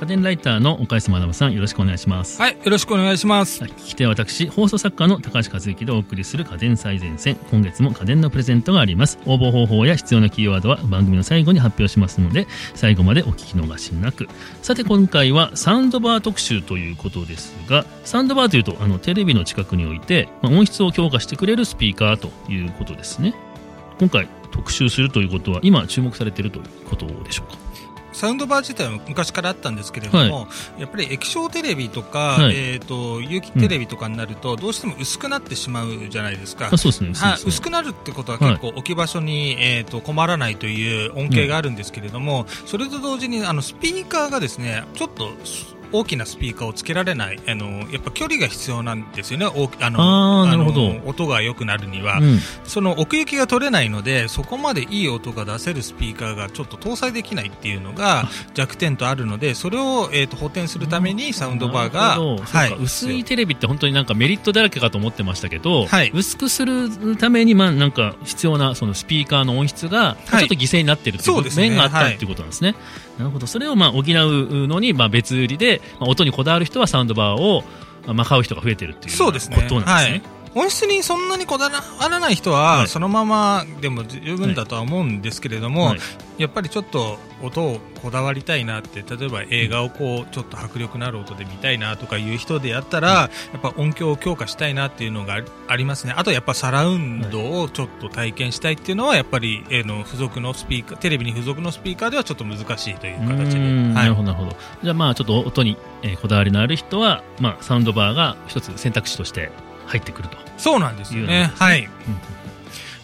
家電ライターの岡安学さん、よろしくお願いします。はい、よろしくお願いします。はい、聞き手は私、放送作家の高橋和之でお送りする家電最前線。今月も家電のプレゼントがあります。応募方法や必要なキーワードは番組の最後に発表しますので、最後までお聞き逃しなく。さて、今回はサウンドバー特集ということですが、サウンドバーというと、あの、テレビの近くにおいて、まあ、音質を強化してくれるスピーカーということですね。今回特集するということは、今注目されているということでしょうか？サウンドバー自体は昔からあったんですけれども、やっぱり液晶テレビとか、はい。えっ、と、有機テレビとかになると、どうしても薄くなってしまうじゃないですか。薄くなるってことは結構置き場所に、えー、と困らないという恩恵があるんですけれども、それと同時にあのスピーカーがですねちょっと大きなスピーカーをつけられないあのやっぱ距離が必要なんですよね。あのなるほど。の音が良くなるには、うん。その奥行きが取れないのでそこまでいい音が出せるスピーカーがちょっと搭載できないっていうのが弱点とあるのでそれを、えー、と補填するためにサウンドバーがなるほど。そうか。薄いテレビって本当になんかメリットだらけかと思ってましたけど、はい。薄くするためにまあなんか必要なそのスピーカーの音質がちょっと犠牲になってるっていうそうですね。面があったはいっていうことなんですね。なるほど。それをまあ補うのにまあ別売りで、まあ、音にこだわる人はサウンドバーをまあ買う人が増えてるっていうことなんですね。はい音質にそんなにこだわらない人ははい。そのままでも十分だとは思うんですけれども、はい。やっぱりちょっと音をこだわりたいなって例えば映画をこうちょっと迫力のある音で見たいなとかいう人でやったら、やっぱ音響を強化したいなっていうのがありますね。あとやっぱサラウンドをちょっと体験したいっていうのはやっぱり、えーの付属のスピーカーテレビに付属のスピーカーではちょっと難しいというう形で、はないるほどなるほど。じゃあまあちょっと音に、えーこだわりのある人はまあサウンドバーが一つ選択肢として入ってくると。そうなんですよね。はい。うん。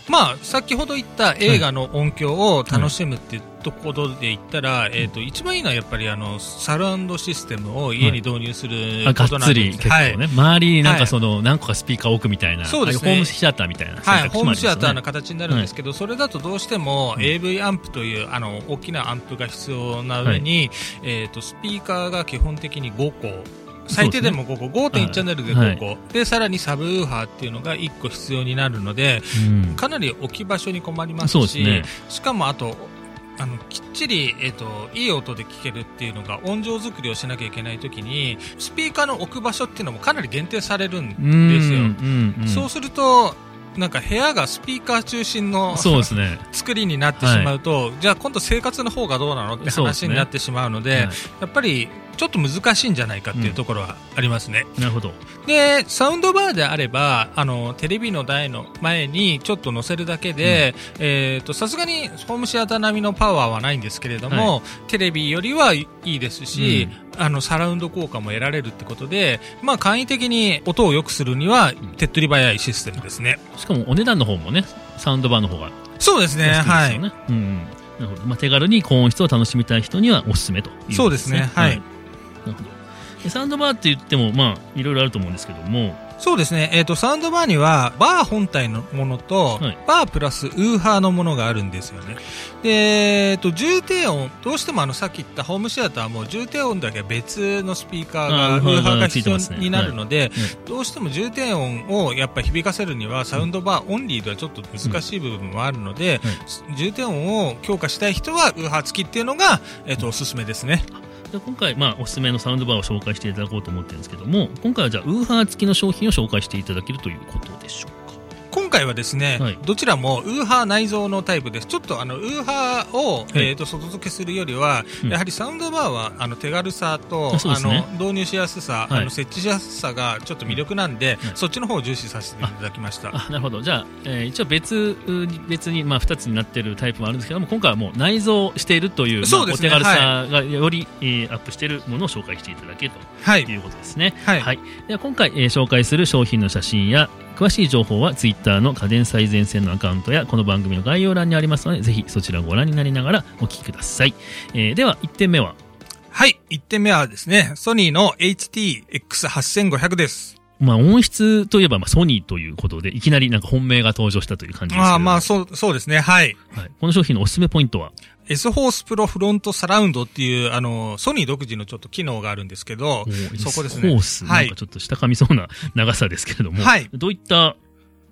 まあ、先ほど言った映画の音響を楽しむっていうところで言ったら、えっ、と、一番いいのはやっぱりあの、サラウンドシステムを家に導入することなんです。つり結構ね、はい。周りになんはいかその何個かスピーカーを置くみたいな、そうホームシアターみたいな選択肢もあはい、ホームシアターの形になるんですけど、それだとどうしてもうん。AV アンプというあの大きなアンプが必要な上に、えっ、とスピーカーが基本的に5個最低でも5個、5.1チャンネルで5個、でさらにサブウーハーっていうのが1個必要になるので、うん。かなり置き場所に困りますし、ね。しかもあとあのきっちり、えっといい音で聴けるっていうのが音場作りをしなきゃいけないときにスピーカーの置く場所っていうのもかなり限定されるんうんですよ。うんうんそうするとなんか部屋がスピーカー中心のそうですね。作りになってしまうと、じゃあ今度生活の方がどうなのって話になってしまうのではい。やっぱりちょっと難しいんじゃないかっていうところはありますね。なるほど。で、サウンドバーであれば、あの、テレビの台の前にちょっと乗せるだけで、えっ、と、さすがにホームシアター並みのパワーはないんですけれども、テレビよりはいいですし、あの、サラウンド効果も得られるってことで、まあ、簡易的に音を良くするには、手っ取り早いシステムですね。しかもお値段の方もね、サウンドバーの方がそうですね、安いですはい。うんうん。なるほど。まあ、手軽に高音質を楽しみたい人にはおすすめということそうですねはいなるほど。でサウンドバーって言っても、まあ、いろいろあると思うんですけども、そうですね。えっ、と、サウンドバーには、バー本体のものと、はいバープラスウーハーのものがあるんですよね。で、えっ、と、重低音、どうしてもあの、さっき言ったホームシアターも重低音だけは別のスピーカーが、ウーハーが必要になるので、いどうしても重低音をやっぱ響かせるには、サウンドバーオンリーではちょっと難しい部分もあるので、重低音を強化したい人は、ウーハー付きっていうのが、えっ、と、おすすめですね。で今回、まあ、おすすめのサウンドバーを紹介していただこうと思ってるんですけども、今回はじゃあ、ウーハー付きの商品を紹介していただけるということでしょうか。回はですね、はい。どちらもウーハー内蔵のタイプです。ちょっとあのウーハーを、い。えー、と外付けするよりは、うん。やはりサウンドバーはあの手軽さとね。の導入しやすさ、はい。あの設置しやすさがちょっと魅力なんで、うんそっちの方を重視させていただきました。あなるほど。じゃあ、えー一応別に、別に、まあ、2つになってるタイプもあるんですけども、今回はもう内蔵しているという、まあお手軽さがより、えーアップしているものを紹介していただけるはい。ということですね。はい。では今回、えー紹介する商品の写真や、詳しい情報はツイッターの家電最前線のアカウントやこの番組の概要欄にありますのでぜひそちらをご覧になりながらお聞きください、えーでは1点目は。はい、1点目はですね、ソニーの HTX8500 です。まあ音質といえばまあソニーということでいきなりなんか本命が登場したという感じですけああ、まあそう、そうですね、はい。はい、この商品のおすすめポイントは？S ホースプロフロントサラウンドっていう、あの、ソニー独自のちょっと機能があるんですけど、そこですね。ホース、はい。なんか。ちょっと下噛みそうな長さですけれども、はい。どういった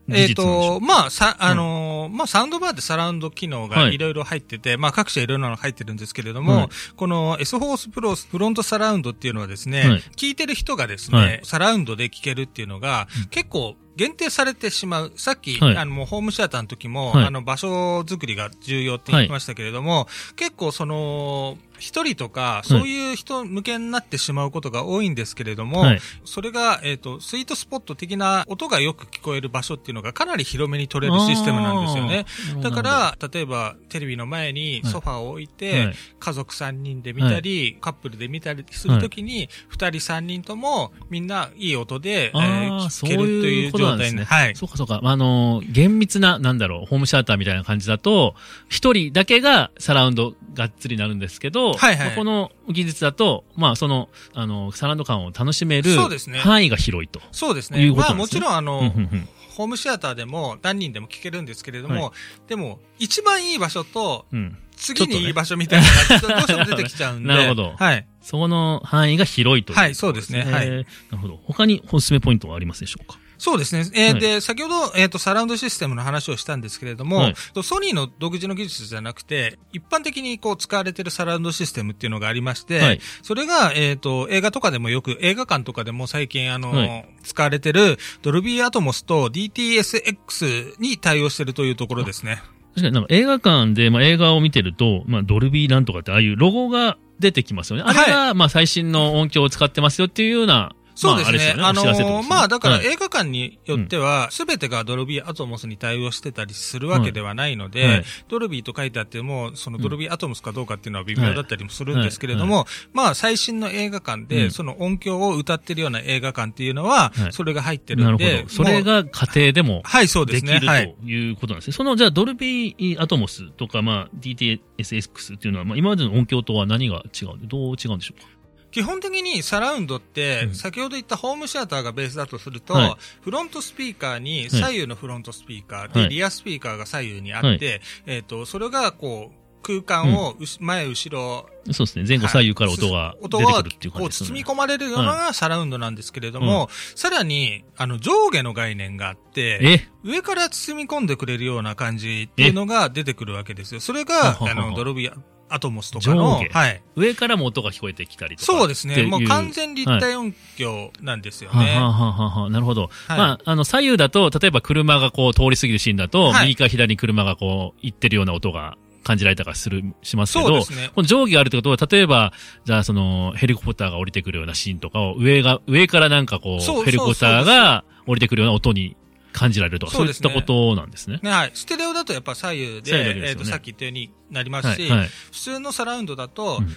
えっ、と、まあ、さ、あのーまあ、サウンドバーってサラウンド機能がはい。いろいろ入ってて、まあ、各社いろいろなの入ってるんですけれども、はい。この S フォースプロフロントサラウンドっていうのはですね、はい。聞いてる人がですね、はい。サラウンドで聞けるっていうのが、結構、限定されてしまう。さっき、はい。あの、もうホームシアターの時も、はい。あの、場所作りが重要って言いましたけれども、結構その、一人とか、そういう人向けになってしまうことが多いんですけれども、はい。それが、えっ、と、スイートスポット的な音がよく聞こえる場所っていうのがかなり広めに取れるシステムなんですよね。だから、例えば、テレビの前にソファーを置いて、はい。家族3人で見たり、カップルで見たりするときに、2人3人ともみんないい音で、えあー聞けるといいううことなんですね。状態に。はい。そうかそうか。あのー、厳密な、なんだろう、ホームシアターみたいな感じだと、一人だけがサラウンドがっつりになるんですけど、はいはいまあこの技術だと、まあ、その、あの、サラウンド感を楽しめるそうですね範囲が広いと。そうですね。いうことですねもちろんあの、うんうんうんホームシアターでも何人でも聞けるんですけれども、はでも、一番いい場所と、うん。次にいい場所みたいなのがどうしても出てきちゃうんで。なるほどはい。そこの範囲が広いというはいそうですねはいえーなるほど。他におすすめポイントはありますでしょうか？そうですね。えーはいで、先ほど、えっ、と、サラウンドシステムの話をしたんですけれども、はいとソニーの独自の技術じゃなくて、一般的にこう使われているサラウンドシステムっていうのがありまして、はいそれが、えっ、と、映画とかでもよく、映画館とかでも最近、あの、はい使われてる、ドルビーアトモスと DTSX に対応しているというところですね。確かになんか映画館で、まあ、映画を見てると、まあ、ドルビーなんとかってああいうロゴが出てきますよね。あれが、まあ、最新の音響を使ってますよっていうような、そうですね。まあ、あれあですよね。まあ、だからはい映画館によっては、すべてがドルビーアトモスに対応してたりするわけではないので、はいドルビーと書いてあっても、そのドルビーアトモスかどうかっていうのは微妙だったりもするんですけれども、まあ、最新の映画館で、うんその音響を歌ってるような映画館っていうのはは、いそれが入ってるんで。それが家庭でもはい、そうでですきるね。はい。ということなんですね。その、じゃあ、ドルビーアトモスとか、まあ、DTSX っていうのは、まあ、今までの音響とは何が違うどう違うんでしょうか？基本的にサラウンドって、うん。先ほど言ったホームシアターがベースだとすると、はい。フロントスピーカーに左右のフロントスピーカーで、はい。リアスピーカーが左右にあって、はい。えっ、と、それがこう、空間を前後ろ、そうですね。前後左右から音が出てくるっていう感こうじですね。包み込まれるようなサラウンドなんですけれども、さらに、あの、上下の概念があって、え？上から包み込んでくれるような感じっていうのが出てくるわけですよ。それが、あの、ドルビーアトモスとかの、はい。上からも音が聞こえてきたりとか。そうですね。もう完全立体音響なんですよね。はあはあはあはあはあなるほど。はいまあ、あの、左右だと、例えば車がこう通り過ぎるシーンだと、はい右から左に車がこう行ってるような音が感じられたりする、しますけど、ねこの上下があるってことは、例えば、じゃあその、ヘリコプターが降りてくるようなシーンとかを、上が、上からなんかこう、ヘリコプターが降りてくるような音に感じられるとか、そうういったことなんですね。ね、はい。ステレオだとやっぱ左右で、えっ、と、さっき言ったようになりますし。普通のサラウンドだと、うん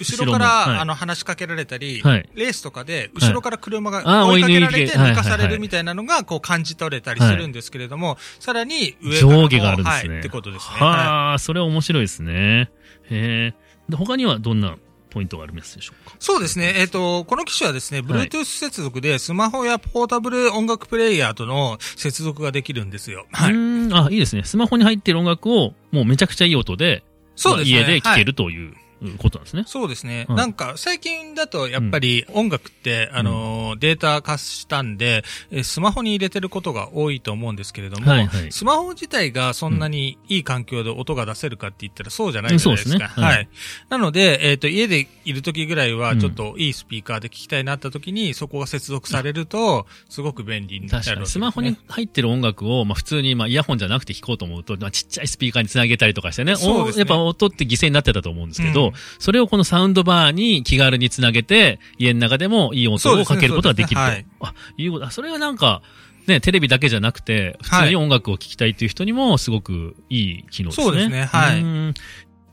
後ろから、はいあの、話しかけられたり、はいレースとかで、後ろから車あが追いかけられて追い抜かされるみたいなのが、こう感じ取れたりするんですけれども、さらに上上下があるんですね。はい、ってことですね。ははあ、それは面白いですね。へえ。で、他にはどんなポイントがありますでしょうか？いそうですね。えっ、と、この機種はですね、はい Bluetooth 接続でスマホやポータブル音楽プレイヤーとの接続ができるんですよ。はい。あ、いいですね。スマホに入ってる音楽を、もうめちゃくちゃいい音で、そうですね。まあ家で聴けはいるということなんですね。そうですね。はいなんか、最近だと、やっぱり音楽って、あのー、データ化したんで、えースマホに入れてることが多いと思うんですけれども、はいはいスマホ自体がそんなにいい環境で音が出せるかって言ったらそうじゃないじゃないですか。すねはいはい。なので、えっ、と、家でいる時ぐらいは、うんちょっといいスピーカーで聞きたいなった時に、そこが接続されると、すごく便利になるわけ確かに。スマホに入ってる音楽を、まあ普通に、まあイヤホンじゃなくて聴こうと思うと、まあちっちゃいスピーカーにつなげたりとかしてね。ねおやっぱ音って犠牲になってたと思うんですけど、うんそれをこのサウンドバーに気軽につなげて、家の中でもいい音をかけることができると。そうですねあ、いうこと、あ、それはなんか、ね、テレビだけじゃなくて、普通に音楽を聴きたいっていう人にもすごくいい機能ですね。そうですねはい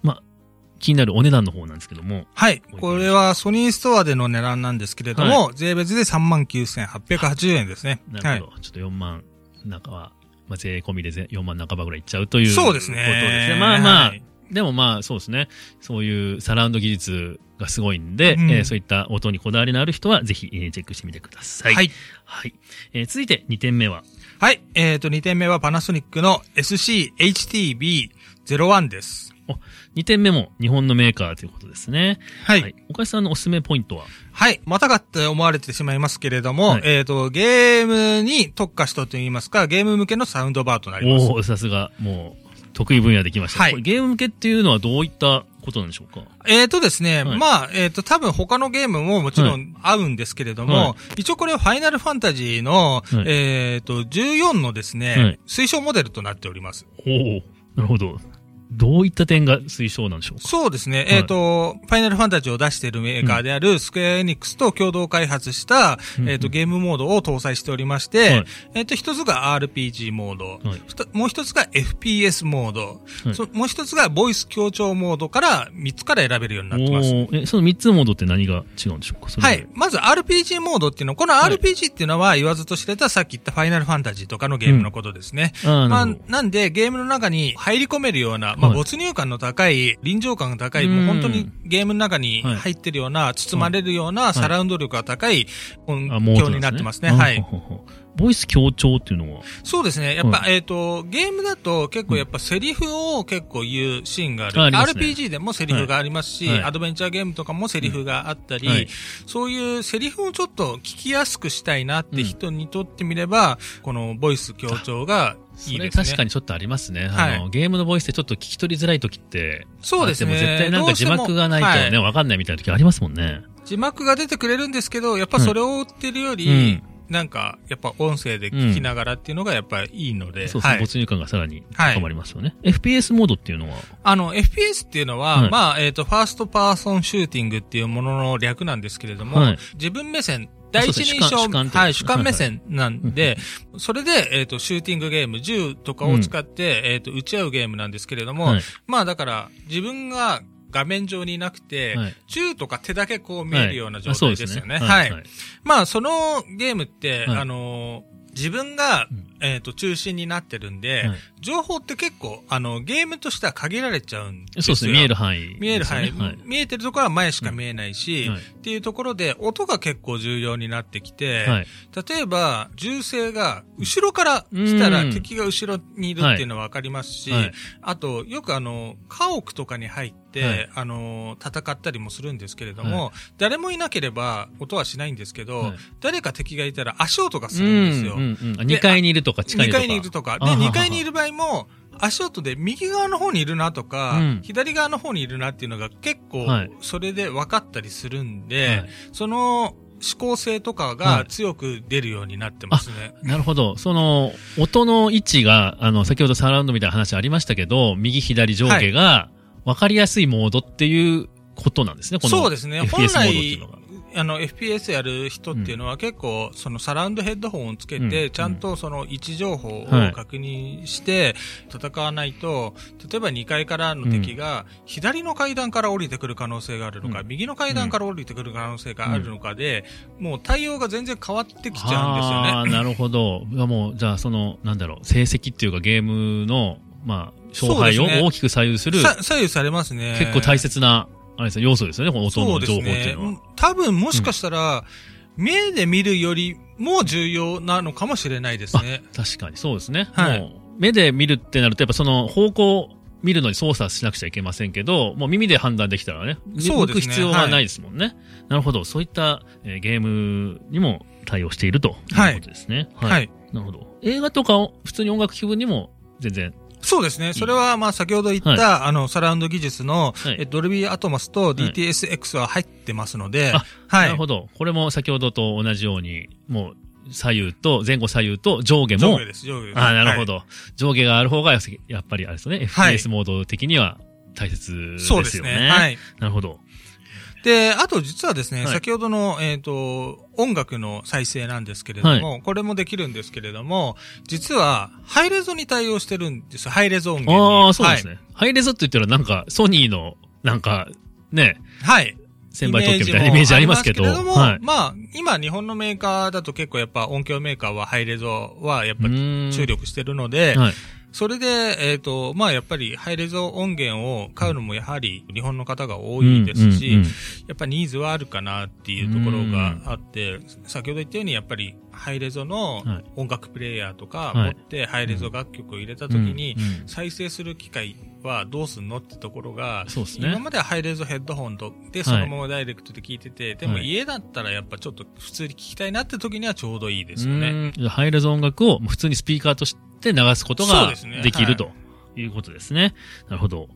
まあ、気になるお値段の方なんですけども。はい。これはソニーストアでの値段なんですけれども、税別で39,880円ですね。なるほど。ちょっと4万中は、まあ、税込みでぜ4万半ばぐらいいっちゃうというそうですねことですね。まあまあ、はいでもまあそうですね。そういうサラウンド技術がすごいんで、うんえーそういった音にこだわりのある人はぜひ、えーチェックしてみてください。はい。はい。えー続いて2点目は、はい。えっ、と、2点目はパナソニックの01です。2点目も日本のメーカーということですね。はい。岡井さんのおすすめポイントは？はい。またかって思われてしまいますけれども、はいえっ、と、ゲームに特化したといいますか、ゲーム向けのサウンドバーとなります。おおさすが、もう、得意分野できました。はい。これゲーム向けっていうのはどういったことなんでしょうか？えっ、とですね、はい。まあ、えっ、と、多分他のゲームももちろはん合うんですけれども、は一応これはファイナルファンタジーの、はい。えっ、と、14のですね、はい。推奨モデルとなっております。おおなるほど。どういった点が推奨なんでしょうか？そうですね。い。えっ、と、ファイナルファンタジーを出しているメーカーであるスクエアエニックスと共同開発した、うん。えっ、と、ゲームモードを搭載しておりまして、はい。えっ、と、一つが RPG モード、はい。もう一つが FPS モード、もう一つがボイス強調モードから3つから選べるようになってます。え、その3つのモードって何が違うんでしょうか？はい。まず RPG モードっていうのは、このはい。RPG っていうのは言わずと知れたさっき言ったファイナルファンタジーとかのゲームのことですね。あーまあなるほ、なんで、ゲームの中に入り込めるような、まあ、はい。没入感の高い、臨場感が高い、うん。もう本当にゲームの中にはい。入ってるような、包まれるような、サラウンド力が高い音響になってますね。うんはい。ボイス強調っていうのは？そうですね。やっぱ、はえっ、と、ゲームだと結構やっぱセリフを結構言うシーンがある。ああね RPG でもセリフがありますし、はいアドベンチャーゲームとかもセリフがあったり、はいそういうセリフをちょっと聞きやすくしたいなって人にとってみれば、このボイス強調がいいそれですね。確かにちょっとありますね。はいあの、ゲームのボイスってちょっと聞き取りづらい時って。そうですね絶対なんか字幕がないとね、どうしてもわかんないみたいな時ありますもんね。字幕が出てくれるんですけど、やっぱそれを追ってるより、うんなんか、やっぱ音声で聞きながらっていうのがやっぱりいいので、そうですね、はい。没入感がさらに高まりますよね。FPS モードっていうのは？あの、FPS っていうのは、はい。まあ、えっ、と、 First Person Shooting っていうものの略なんですけれども、はい。自分目線、第一人称、主観目線なんで、それで、えっ、と、シューティングゲーム、銃とかを使って、えっ、と、撃ち合うゲームなんですけれども、はい。まあ、だから、自分が画面上にいなくて、はい。銃とか手だけこう見えるような状態ですよね。ははいい。はい。まあ、そのゲームって、はい。あのー自分がうん、えっ、と、中心になってるんで、はい。情報って結構、あの、ゲームとしては限られちゃうんですよ。そうですね、見える範囲、見える範囲、はい。見えてるところは前しか見えないし、うんはい。っていうところで音が結構重要になってきて、はい。例えば銃声が後ろから来たらうん。敵が後ろにいるっていうのはわかりますし、はい。あとよくあの家屋とかに入って、はい。あの戦ったりもするんですけれども、は誰もいなければ音はしないんですけど、はい。誰か敵がいたら足音がするんですよ。うんうんうん。あ2階にいるとか近い2とか。階にいるとか。で、あははは2階にいる場合も、足音で右側の方にいるなとか、うん左側の方にいるなっていうのが結構はい、それで分かったりするんで、はいその思考性とかはがい強く出るようになってますね。なるほど。その、音の位置が、あの、先ほどサラウンドみたいな話ありましたけど、右左上下が分かりやすいモードっていうことなんですね、この。そうですね。本来あの、FPS やる人っていうのは結構、そのサラウンドヘッドホンをつけて、うんちゃんとその位置情報をはい確認して戦わないと、例えば2階からの敵が、左の階段から降りてくる可能性があるのか、うん右の階段から降りてくる可能性があるのかで、もう対応が全然変わってきちゃうんですよね。ああ、なるほど。もう、じゃあ、その、なんだろう、成績っていうかゲームの、まあ、勝敗を大きく左右する、さ左右されますね。結構大切な、あれですね、要素ですよね、この音の情報っていねうのは。。多分もしかしたら、目で見るよりも重要なのかもしれないですね。確かに、そうですね。はいもう、目で見るってなると、やっぱその方向、見るのに操作しなくちゃいけませんけど、もう耳で判断できたらね、そうですね向く必要はないですもんね。なるほど。そういった、えーゲームにも対応しているということですね。はい。なるほど。映画とかを、普通に音楽気分にも全然。そうですね。それは、まあ、先ほど言った、はあの、サラウンド技術の、はいえドルビーアトモスと DTSX は入ってますので、あは。ないるほど。これも先ほどと同じように、もう、左右と、前後左右と上下も上下、です、上下です。ああ、なるほはど、上下がある方が、やっぱりあれですよね。はい FPS モード的には大切い。ですよね。そうですね。はい。なるほど。で、あと実はですね、はい先ほどの、えっ、と、音楽の再生なんですけれども、これもできるんですけれども、実は、ハイレゾに対応してるんです。ハイレゾ音源に。ああ、そうですはい。ね。ハイレゾって言ったらなんか、ソニーの、なんか、ね、はい。先輩特許みたいなイメージありますけど、ありまはい。まあ、今日本のメーカーだと結構やっぱ音響メーカーはハイレゾはやっぱ注力してるので、はい。それで、えっ、と、まあやっぱりハイレゾ音源を買うのもやはり日本の方が多いですし、うんうんうん。やっぱニーズはあるかなっていうところがあって、先ほど言ったようにやっぱりハイレゾのはい。音楽プレイヤーとかはい。持ってハイレゾ楽曲を入れた時にうんうん。再生する機会はどうすんのってところが、そうですね。今まではハイレゾヘッドホンとでそのままダイレクトで聞いてて、でもはい。家だったらやっぱちょっと普通に聞きたいなって時にはちょうどいいですよね。ハイレゾ音楽を普通にスピーカーとして流すことがそうですね。できると。はいいうことですね。なるほど。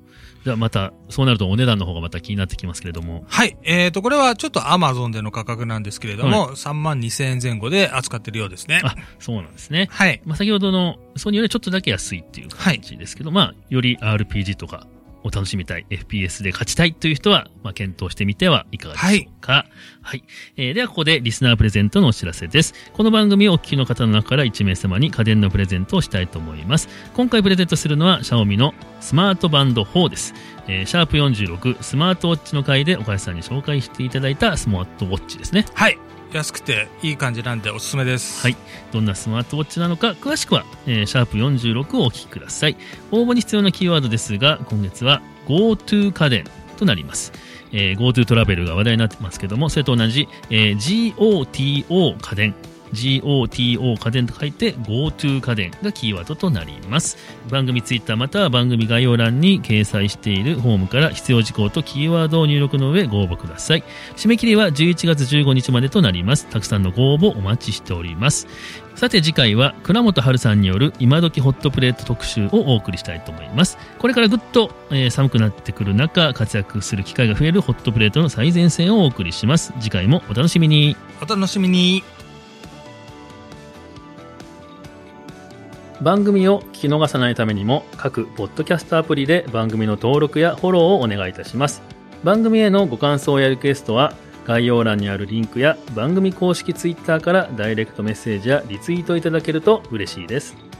じゃあまた、そうなるとお値段の方がまた気になってきますけれども。はい。えっ、と、これはちょっとアマゾンでの価格なんですけれども、3万2000円前後で扱ってるようですね。あ、そうなんですね。はい。まあ、先ほどのソニーよりちょっとだけ安いっていう感じですけど、まあ、より RPG とかを楽しみたい、FPS で勝ちたいという人は、まあ、検討してみてはいかがでしょうか。はい。えーでは、ここでリスナープレゼントのお知らせです。この番組をお聞きの方の中から1名様に家電のプレゼントをしたいと思います。今回プレゼントするのは、シャオミのスマートバンド4です。えーシャープ46スマートウォッチの回で岡安さんに紹介していただいたスマートウォッチですね。はい。安くていい感じなんでおすすめです。はい。どんなスマートウォッチなのか、詳しくは、えーシャープ46をお聞きください。応募に必要なキーワードですが、今月は GoTo 家電となります。えー GoTo トラベルが話題になってますけども、それと同じ、えー GOTO 家電。GOTO 家電と書いて GoTo 家電がキーワードとなります。番組ツイッターまたは番組概要欄に掲載しているフォームから必要事項とキーワードを入力の上ご応募ください。締め切りは11月15日までとなります。たくさんのご応募お待ちしております。さて次回は倉本春さんによる今時ホットプレート特集をお送りしたいと思います。これからぐっと、えー寒くなってくる中活躍する機会が増えるホットプレートの最前線をお送りします。次回もお楽しみに。お楽しみに。番組を聞き逃さないためにも各ポッドキャストアプリで番組の登録やフォローをお願いいたします。番組へのご感想やリクエストは概要欄にあるリンクや番組公式ツイッターからダイレクトメッセージやリツイートいただけると嬉しいです。